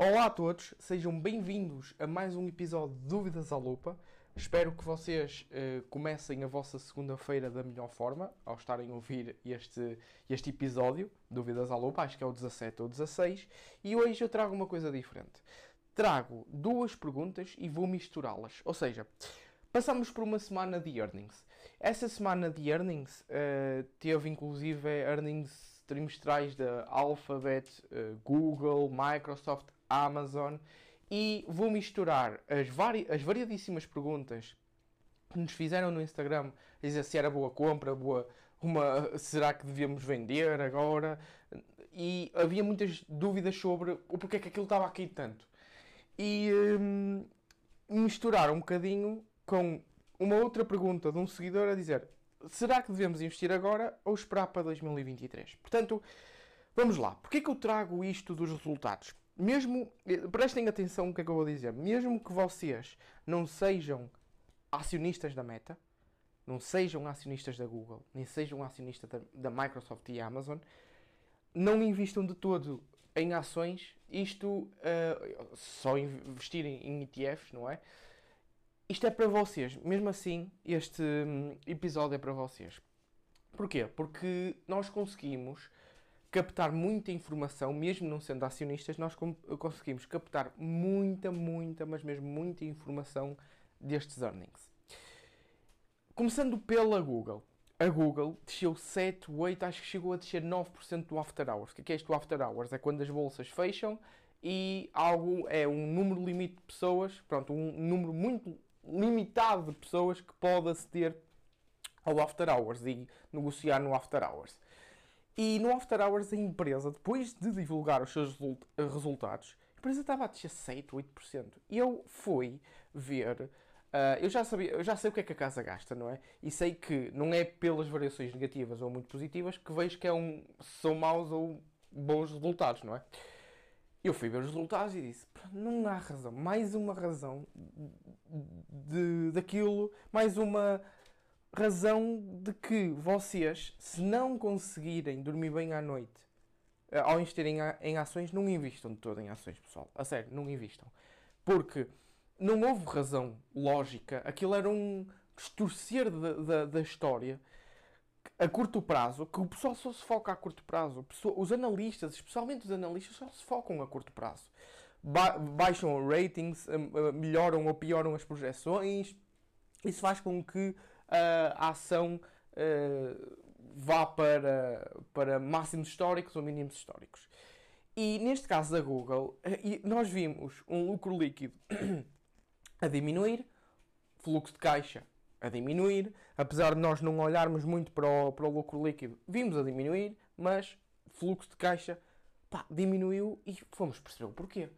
Olá a todos, sejam bem-vindos a mais um episódio de Dúvidas à Lupa. Espero que vocês uh, comecem a vossa segunda-feira da melhor forma ao estarem a ouvir este, este episódio, Dúvidas à Lupa, acho que é o 17 ou 16, e hoje eu trago uma coisa diferente. Trago duas perguntas e vou misturá-las. Ou seja, passamos por uma semana de earnings. Essa semana de earnings uh, teve inclusive earnings trimestrais da Alphabet, uh, Google, Microsoft, Amazon e vou misturar as, vari as variadíssimas perguntas que nos fizeram no Instagram, dizer se era boa compra, boa, uma, será que devíamos vender agora? E havia muitas dúvidas sobre o porquê que aquilo estava aqui tanto. E hum, misturar um bocadinho com uma outra pergunta de um seguidor a dizer será que devemos investir agora ou esperar para 2023? Portanto, vamos lá. Porquê que eu trago isto dos resultados? Mesmo, prestem atenção no que é que eu vou dizer, mesmo que vocês não sejam acionistas da Meta, não sejam acionistas da Google, nem sejam acionistas da, da Microsoft e Amazon, não investam de todo em ações, isto uh, só investirem em ETFs, não é? Isto é para vocês, mesmo assim, este um, episódio é para vocês. Porquê? Porque nós conseguimos captar muita informação, mesmo não sendo acionistas, nós conseguimos captar muita, muita, mas mesmo muita informação destes earnings. Começando pela Google. A Google desceu 7, 8, acho que chegou a descer 9% do after hours. O que é isto do after hours? É quando as bolsas fecham e algo é um número limite de pessoas, pronto, um número muito limitado de pessoas que pode aceder ao after hours e negociar no after hours. E no After Hours, a empresa, depois de divulgar os seus resultados, a empresa estava a descer 7, 8%. E eu fui ver. Uh, eu já sabia, eu já sei o que é que a casa gasta, não é? E sei que não é pelas variações negativas ou muito positivas que vejo que é um, são maus ou bons resultados, não é? Eu fui ver os resultados e disse: não há razão, mais uma razão de, daquilo, mais uma razão de que vocês, se não conseguirem dormir bem à noite eh, ao investirem em ações, não investam de todo em ações, pessoal. A sério, não investam. Porque não houve razão lógica. Aquilo era um distorcer da, da, da história a curto prazo, que o pessoal só se foca a curto prazo. Os analistas, especialmente os analistas, só se focam a curto prazo. Ba baixam ratings, eh, eh, melhoram ou pioram as projeções. Isso faz com que a ação uh, vá para, para máximos históricos ou mínimos históricos. E neste caso da Google, eh, nós vimos um lucro líquido a diminuir, fluxo de caixa a diminuir, apesar de nós não olharmos muito para o, para o lucro líquido, vimos a diminuir, mas fluxo de caixa pá, diminuiu e fomos perceber o porquê.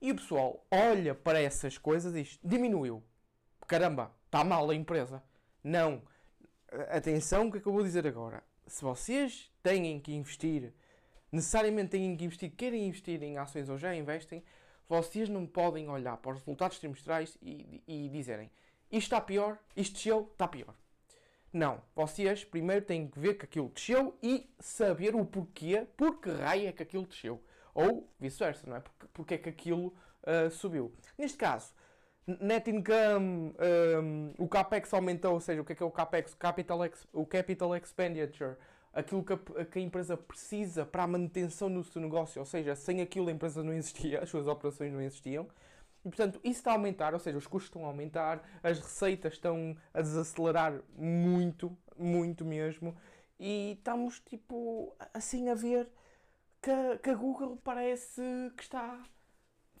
E o pessoal olha para essas coisas e diz: diminuiu. Caramba, está mal a empresa. Não. Atenção, o que é que eu vou dizer agora? Se vocês têm que investir, necessariamente têm que investir, querem investir em ações ou já investem, vocês não podem olhar para os resultados trimestrais e, e dizerem isto está pior, isto desceu, está pior. Não. Vocês primeiro têm que ver que aquilo desceu e saber o porquê, porque raio é que aquilo desceu. Ou vice-versa, não é? Porque, porque é que aquilo uh, subiu. Neste caso, Net income, um, o capex aumentou, ou seja, o que é que é o capex? Capital, ex, o capital expenditure, aquilo que a, que a, empresa precisa para a manutenção do seu negócio, ou seja, sem aquilo a empresa não existia, as suas operações não existiam. E portanto, isso está a aumentar, ou seja, os custos estão a aumentar, as receitas estão a desacelerar muito, muito mesmo, e estamos tipo assim a ver que que a Google parece que está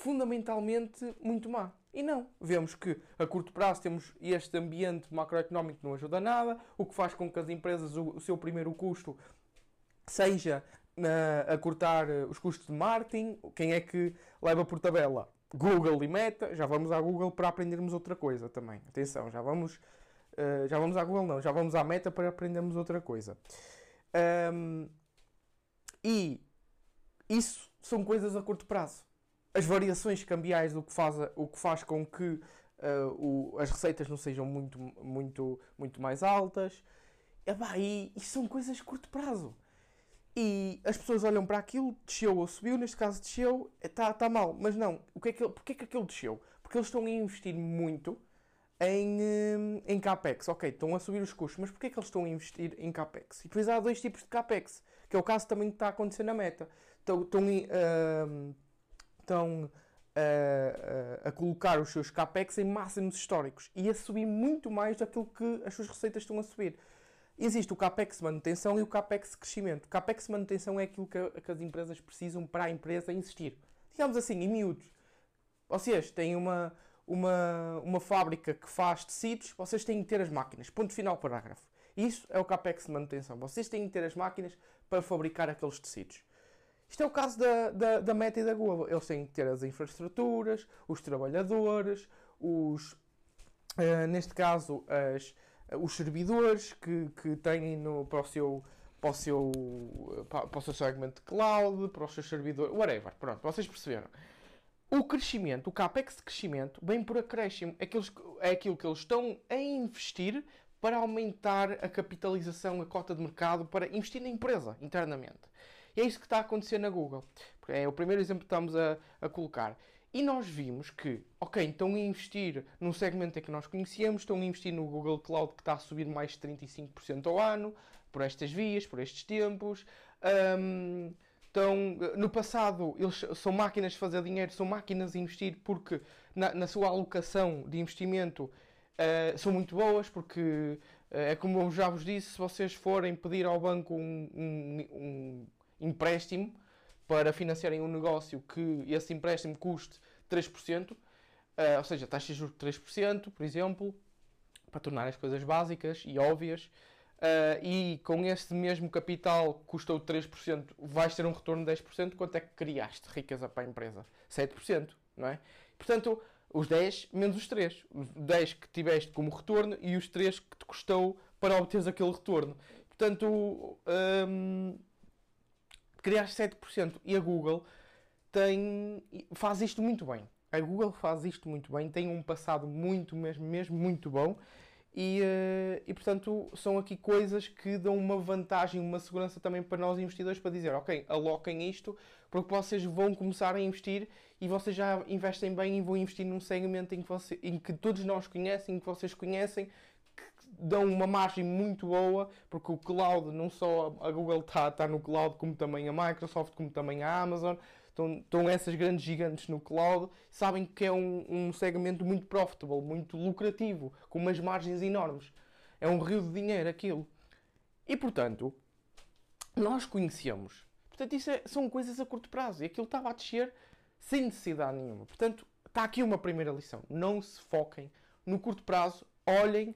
fundamentalmente muito má. E não. Vemos que a curto prazo temos este ambiente macroeconómico que não ajuda nada, o que faz com que as empresas, o, seu primeiro custo seja a cortar uh, os custos de marketing. Quem é que leva por tabela? Google e Meta. Já vamos à Google para aprendermos outra coisa também. Atenção, já vamos, uh, já vamos à Google não, já vamos à Meta para aprendermos outra coisa. Um, e isso são coisas a curto prazo as variações cambiais o que faz, o que faz com que uh, o, as receitas não sejam muito, muito, muito mais altas. E, e, e são coisas de curto prazo. e as pessoas olham para aquilo, desceu ou subiu, neste caso desceu, está tá mal. Mas não, o que é que, porquê é que aquilo desceu? Porque eles estão a investir muito em, hum, em CAPEX. Ok, estão a subir os custos, mas porquê é que eles estão a investir em CAPEX? E depois há dois tipos de CAPEX, que é o caso também que está a acontecer na meta. Estão, estão, uh, estão uh, a colocar os seus CAPEX em máximos históricos e a subir muito mais daquilo que as suas receitas estão a subir. Existe o CAPEX manutenção e o CAPEX crescimento. O CAPEX manutenção é aquilo que, que as empresas precisam para a empresa existir. Digamos assim, em miúdos. Vocês têm uma, uma, uma fábrica que faz tecidos, vocês têm que ter as máquinas. Ponto final, parágrafo. Isso é o CAPEX de manutenção. Vocês têm que ter as máquinas para fabricar aqueles tecidos. Isto é o caso da, da, da Meta e da Google. Eles têm que ter as infraestruturas, os trabalhadores, os, uh, neste caso, as, uh, os servidores que, que têm no, para, o seu, para, o seu, para, o seu segmento de cloud, para os seus servidores, whatever. Pronto, vocês perceberam. O crescimento, o capex de crescimento, vem por acréscimo. É aquilo que eles estão a investir para aumentar a capitalização, a cota de mercado, para investir na empresa internamente. É isso que está a acontecer na Google. É o primeiro exemplo que estamos a, a colocar. E nós vimos que, ok, estão a investir num segmento em que nós conhecíamos, estão a investir no Google Cloud que está a subir mais de 35% ao ano, por estas vias, por estes tempos. Um, então, no passado, eles são máquinas de fazer dinheiro, são máquinas de investir porque na, na sua alocação de investimento uh, são muito boas, porque uh, é como eu já vos disse, se vocês forem pedir ao banco um, um, um empréstimo para financiarem um negócio que esse empréstimo custe 3%, uh, eh, ou seja, taxa de juros de 3%, por exemplo, para tornar as coisas básicas e óbvias, Uh, e com este mesmo capital que custou 3%, vais ter um retorno de 10%, quanto é que criaste riqueza para a empresa? 7%, não é? Portanto, os 10 menos os 3. Os 10 que tiveste como retorno e os 3 que te custou para obteres aquele retorno. Portanto, um, criaste 7%. E a Google tem, faz isto muito bem. A Google faz isto muito bem, tem um passado muito, mesmo, mesmo muito bom e, uh, e, portanto, são aqui coisas que dão uma vantagem, uma segurança também para nós investidores para dizer, ok, aloquem isto, porque vocês vão começar a investir e vocês já investem bem e vão investir num segmento em que, você, em que todos nós conhecem, que vocês conhecem, dão uma margem muito boa, porque o cloud, não só a Google está tá no cloud, como também a Microsoft, como também a Amazon, estão, estão essas grandes gigantes no cloud, sabem que é um, um segmento muito profitable, muito lucrativo, com umas margens enormes. É um rio de dinheiro aquilo. E portanto, nós conhecemos. Portanto, isso é, são coisas a curto prazo. E aquilo estava a descer sem necessidade nenhuma. Portanto, está aqui uma primeira lição. Não se foquem no curto prazo. Olhem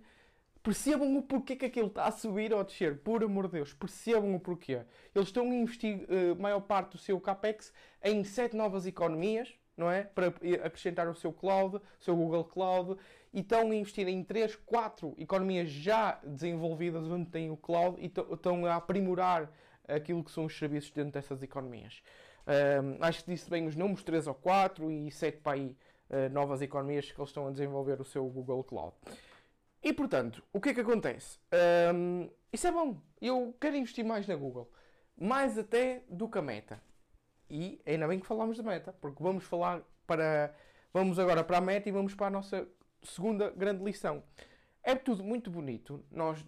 percebam o porquê que aquilo está a subir ou a descer, por amor de Deus, percebam o porquê. Eles estão a investir uh, eh, maior parte do seu capex em sete novas economias, não é? Para acrescentar o seu cloud, o seu Google Cloud, e estão a investir em três, quatro economias já desenvolvidas onde tem o cloud e estão a aprimorar aquilo que são os serviços dentro dessas economias. Um, acho que disse bem os números, 3 ou 4 e 7 para aí uh, novas economias que eles estão a desenvolver o seu Google Cloud. E portanto, o que é que acontece? Um, isso é bom. Eu quero investir mais na Google. Mais até do que a meta. E ainda bem que falamos da meta, porque vamos falar para. Vamos agora para a meta e vamos para a nossa segunda grande lição. É tudo muito bonito nós,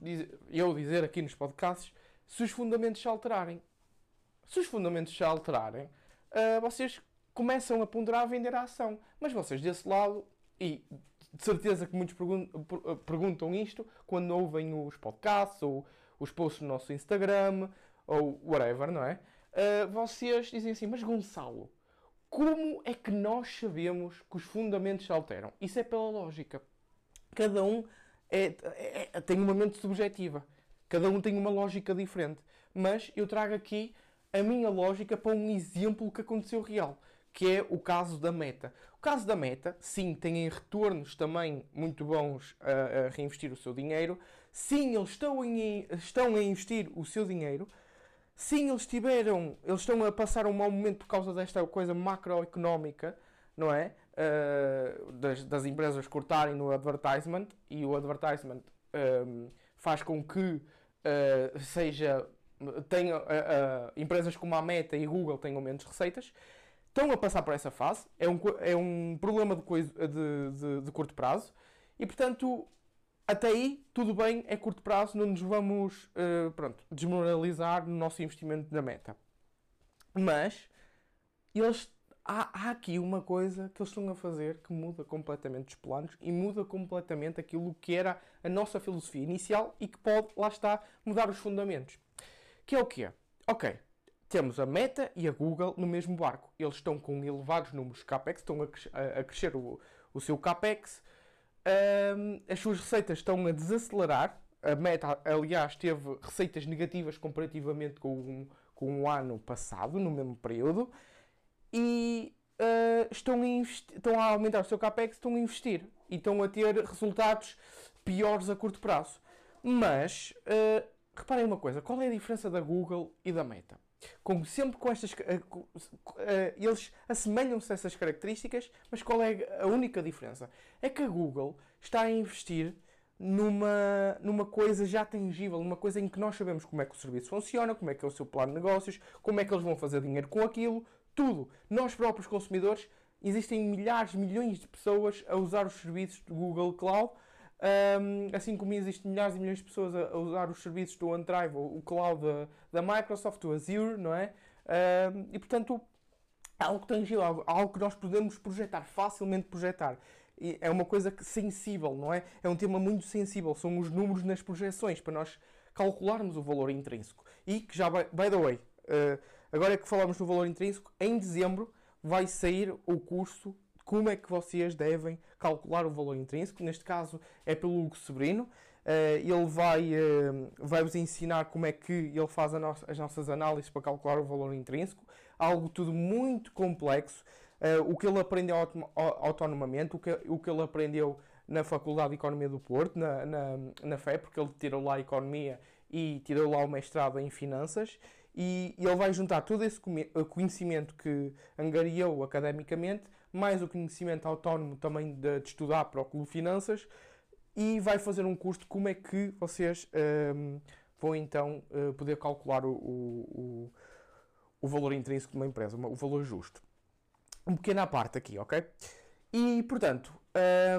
eu dizer aqui nos podcasts se os fundamentos se alterarem. Se os fundamentos se alterarem, uh, vocês começam a ponderar a vender a ação. Mas vocês desse lado, e de certeza que muitos eh, perguntam isto quando ouvem os podcasts ou os posts no nosso Instagram ou whatever, não é? Uh, vocês dizem assim, mas Gonçalo, como é que nós sabemos que os fundamentos se alteram? Isso é pela lógica. Cada um é, é, é, tem uma mente subjetiva. Cada um tem uma lógica diferente. Mas eu trago aqui a minha lógica para um exemplo que aconteceu real que é o caso da Meta. O caso da Meta, sim, tem retornos também muito bons a, a reinvestir o seu dinheiro. Sim, eles estão, em, estão a investir o seu dinheiro. Sim, eles tiveram, eles estão a passar um mau momento por causa desta coisa macroeconómica, não é? Uh, das, das, empresas cortarem no advertisement e o advertisement um, faz com que uh, seja têm, uh, empresas como a Meta e Google tenham menos receitas, estão a passar por essa fase, é um, é um problema de, de, de, de curto prazo, e portanto, até aí, tudo bem, é curto prazo, não nos vamos uh, pronto, desmoralizar no nosso investimento na meta. Mas, eles, há, há, aqui uma coisa que eles estão a fazer que muda completamente os planos e muda completamente aquilo que era a nossa filosofia inicial e que pode, lá está, mudar os fundamentos. Que é o quê? Ok, temos a Meta e a Google no mesmo barco. Eles estão com elevados números de CAPEX, estão a, crescer o, o, seu CAPEX, um, as suas receitas estão a desacelerar. A Meta, aliás, teve receitas negativas comparativamente com, com o ano passado, no mesmo período, e uh, estão, a estão a aumentar o seu CAPEX, estão a investir e estão a ter resultados piores a curto prazo. Mas, uh, reparem uma coisa, qual é a diferença da Google e da Meta? Como sempre com estas. Uh, eles assemelham-se a essas características, mas qual é a única diferença? É que a Google está a investir numa, numa coisa já tangível, numa coisa em que nós sabemos como é que o serviço funciona, como é que é o seu plano de negócios, como é que eles vão fazer dinheiro com aquilo, tudo. Nós próprios consumidores, existem milhares, milhões de pessoas a usar os serviços do Google Cloud um, assim como existem milhares e milhões de pessoas a, a usar os serviços do OneDrive, o, o cloud da, da, Microsoft, o Azure, não é? Um, e portanto, algo tangível, algo, algo que nós podemos projetar, facilmente projetar. E é uma coisa que, sensível, não é? É um tema muito sensível, são os números nas projeções, para nós calcularmos o valor intrínseco. E que já, by, by the way, uh, agora que falamos no valor intrínseco, em dezembro vai sair o curso como é que vocês devem calcular o valor intrínseco. Neste caso é pelo Hugo Sobrino. Uh, ele vai, uh, vai vos ensinar como é que ele faz as nossas análises para calcular o valor intrínseco. Algo tudo muito complexo. Uh, o que ele aprendeu autonomamente, o que, o que ele aprendeu na Faculdade de Economia do Porto, na, na, na FE, porque ele tirou lá a Economia e tirou lá o mestrado em Finanças. E ele vai juntar todo esse conhecimento que angariou academicamente mais o conhecimento autónomo também de, de estudar para o Clube Finanças e vai fazer um curso de como é que vocês um, vão então uh, poder calcular o, o, o, valor intrínseco de uma empresa, o valor justo. Um pequeno à parte aqui, ok? E portanto,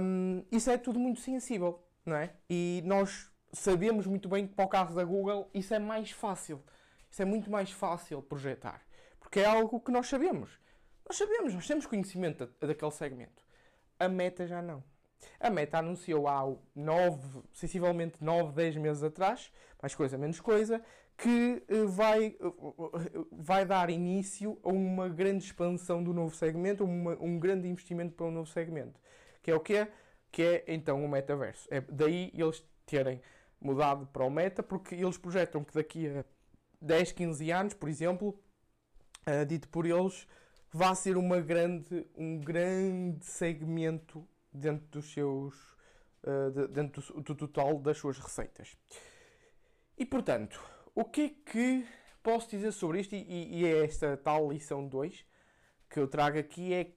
um, isso é tudo muito sensível, não é? E nós sabemos muito bem que para o caso da Google isso é mais fácil. Isso é muito mais fácil projetar. Porque é algo que nós sabemos. Nós sabemos, nós temos conhecimento daquele segmento. A Meta já não. A Meta anunciou há 9, sensivelmente 9, 10 meses atrás, mais coisa, menos coisa, que eh, vai, eh, vai dar início a uma grande expansão do novo segmento, uma, um grande investimento para um novo segmento. Que é o quê? Que é então o metaverso. É daí eles terem mudado para o meta, porque eles projetam que daqui a 10, 15 anos, por exemplo, dito por eles, vá ser uma grande, um grande segmento dentro dos seus uh, de, dentro do, do, total das suas receitas. E portanto, o que é que posso dizer sobre isto? E, e é esta tal lição 2 que eu trago aqui é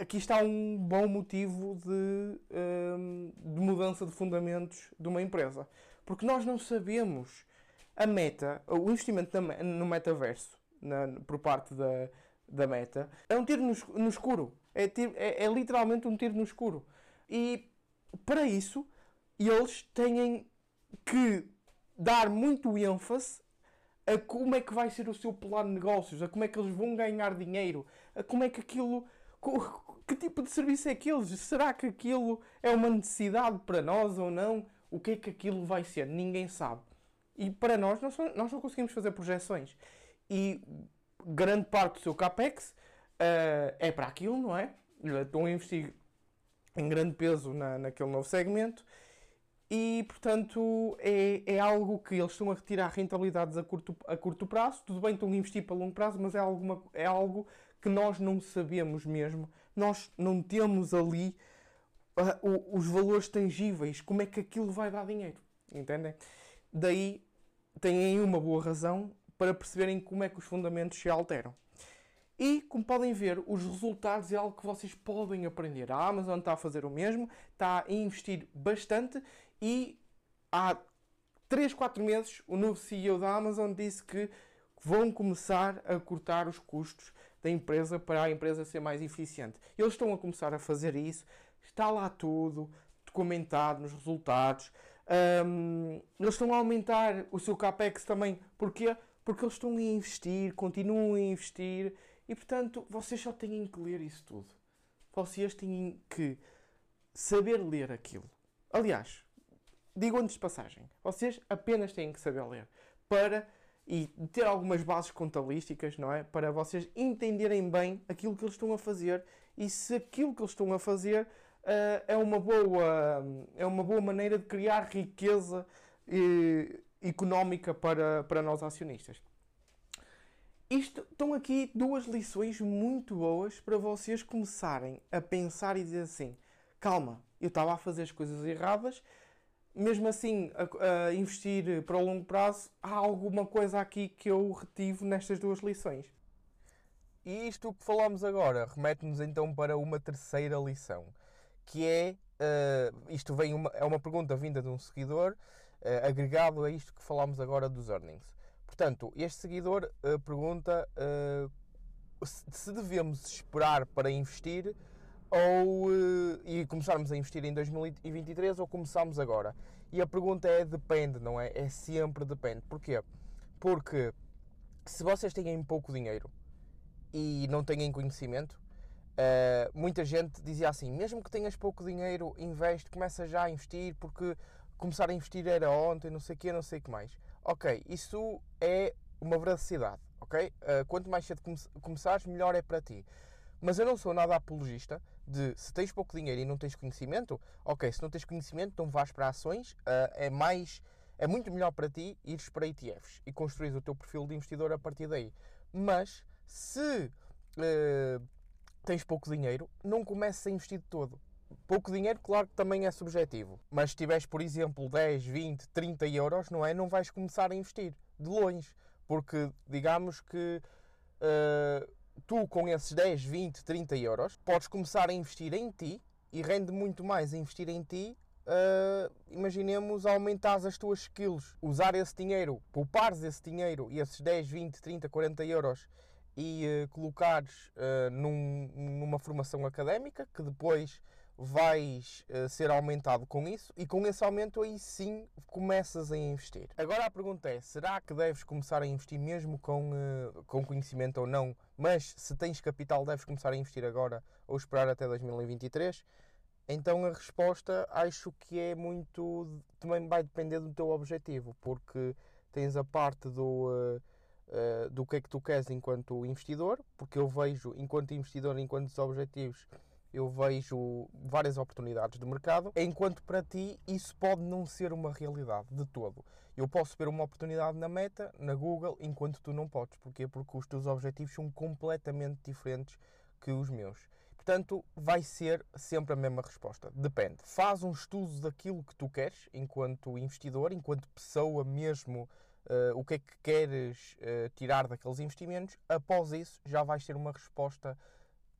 aqui está um bom motivo de, um, ehm, de mudança de fundamentos de uma empresa. Porque nós não sabemos a meta, o investimento no metaverso na, por parte da, da meta, é um tiro no, no escuro. É, tiro, é, é, literalmente um tiro no escuro. E para isso, eles têm que dar muito ênfase a como é que vai ser o seu plano de negócios, a como é que eles vão ganhar dinheiro, a como é que aquilo. Que tipo de serviço é aqueles? Será que aquilo é uma necessidade para nós ou não? O que é que aquilo vai ser? Ninguém sabe. E para nós, nós, não conseguimos fazer projeções. E grande parte do seu capex uh, é para aquilo, não é? Estão a investir em grande peso na, naquele novo segmento e, portanto, é, é algo que eles estão a retirar rentabilidades a curto, a curto prazo. Tudo bem, estão a investir para longo prazo, mas é, alguma, é algo que nós não sabemos mesmo. Nós não temos ali uh, os valores tangíveis, como é que aquilo vai dar dinheiro. Entendem? Daí têm uma boa razão para perceberem como é que os fundamentos se alteram. E, como podem ver, os resultados é algo que vocês podem aprender. A Amazon está a fazer o mesmo, está a investir bastante e há 3, 4 meses, o novo CEO da Amazon disse que vão começar a cortar os custos da empresa para a empresa ser mais eficiente. Eles estão a começar a fazer isso, está lá tudo documentado nos resultados. Um, eles estão a aumentar o seu capex também. Porquê? Porque eles estão a investir, continuam a investir e, portanto, vocês só têm que ler isso tudo. Vocês têm que saber ler aquilo. Aliás, digo antes de passagem, vocês apenas têm que saber ler para e ter algumas bases contabilísticas, não é? Para vocês entenderem bem aquilo que eles estão a fazer e se aquilo que eles estão a fazer uh, é, uma boa, é uma boa maneira de criar riqueza uh, económica para, para nós acionistas. Isto, estão aqui duas lições muito boas para vocês começarem a pensar e dizer assim: calma, eu estava a fazer as coisas erradas mesmo assim, a, a, investir para o longo prazo, há alguma coisa aqui que eu retive nestas duas lições. E isto que falamos agora remete-nos então para uma terceira lição, que é, uh, isto vem uma, é uma pergunta vinda de um seguidor, uh, agregado a isto que falamos agora dos earnings. Portanto, este seguidor uh, pergunta se devemos esperar para investir ou e começarmos a investir em 2023 ou começarmos agora? E a pergunta é depende, não é? É sempre depende. Porquê? Porque se vocês têm pouco dinheiro e não têm conhecimento, muita gente dizia assim: mesmo que tenhas pouco dinheiro, investe, começa já a investir, porque começar a investir era ontem, não sei o quê, não sei o que mais. Ok, isso é uma veracidade, ok? Uh, quanto mais cedo come começares, melhor é para ti. Mas eu não sou nada apologista de se tens pouco dinheiro e não tens conhecimento, ok, se não tens conhecimento, então vais para ações, uh, é mais. É muito melhor para ti ires para ETFs e construir o teu perfil de investidor a partir daí. Mas se uh, tens pouco dinheiro, não comeces a investir de todo. Pouco dinheiro, claro que também é subjetivo. Mas se tiveres, por exemplo, 10, 20, 30 euros, não é? Não vais começar a investir de longe. Porque digamos que uh, tu com esses 10, 20, 30 euros podes começar a investir em ti e rende muito mais investir em ti. Uh, imaginemos aumentar as tuas skills, usar esse dinheiro, poupares esse dinheiro e esses 10, 20, 30, 40 euros e uh, colocares uh, num, numa formação académica que depois vais uh, ser aumentado com isso e com esse aumento aí sim começas a investir. Agora a pergunta é: será que deves começar a investir mesmo com, uh, com conhecimento ou não? Mas se tens capital, deves começar a investir agora ou esperar até 2023? Então a resposta acho que é muito. também vai depender do teu objetivo, porque tens a parte do. Uh, do que é que tu queres enquanto investidor, porque eu vejo, enquanto investidor, enquanto objetivos, eu vejo várias oportunidades de mercado, enquanto para ti isso pode não ser uma realidade de todo. Eu posso ver uma oportunidade na Meta, na Google, enquanto tu não podes. Porquê? Porque os teus objetivos são completamente diferentes que os meus. Portanto, vai ser sempre a mesma resposta. Depende. Faz um estudo daquilo que tu queres, enquanto investidor, enquanto pessoa mesmo, uh, o que é que queres uh, tirar daqueles investimentos. Após isso, já vais ter uma resposta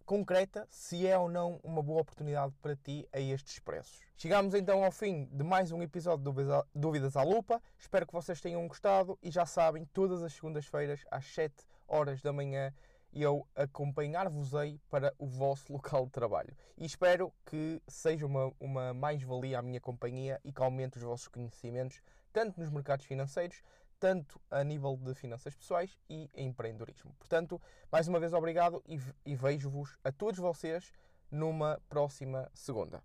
concreta se é ou não uma boa oportunidade para ti a estes preços. Chegamos então ao fim de mais um episódio de Dúvidas à Lupa. Espero que vocês tenham gostado e já sabem, todas as segundas-feiras às 7 horas da manhã eu acompanhar-vos-ei para o vosso local de trabalho. E espero que seja uma, uma mais-valia à minha companhia e que aumente os vossos conhecimentos, tanto nos mercados financeiros, tanto a nível de finanças pessoais e empreendedorismo. Portanto, mais uma vez obrigado e, vejo-vos a todos vocês numa próxima segunda.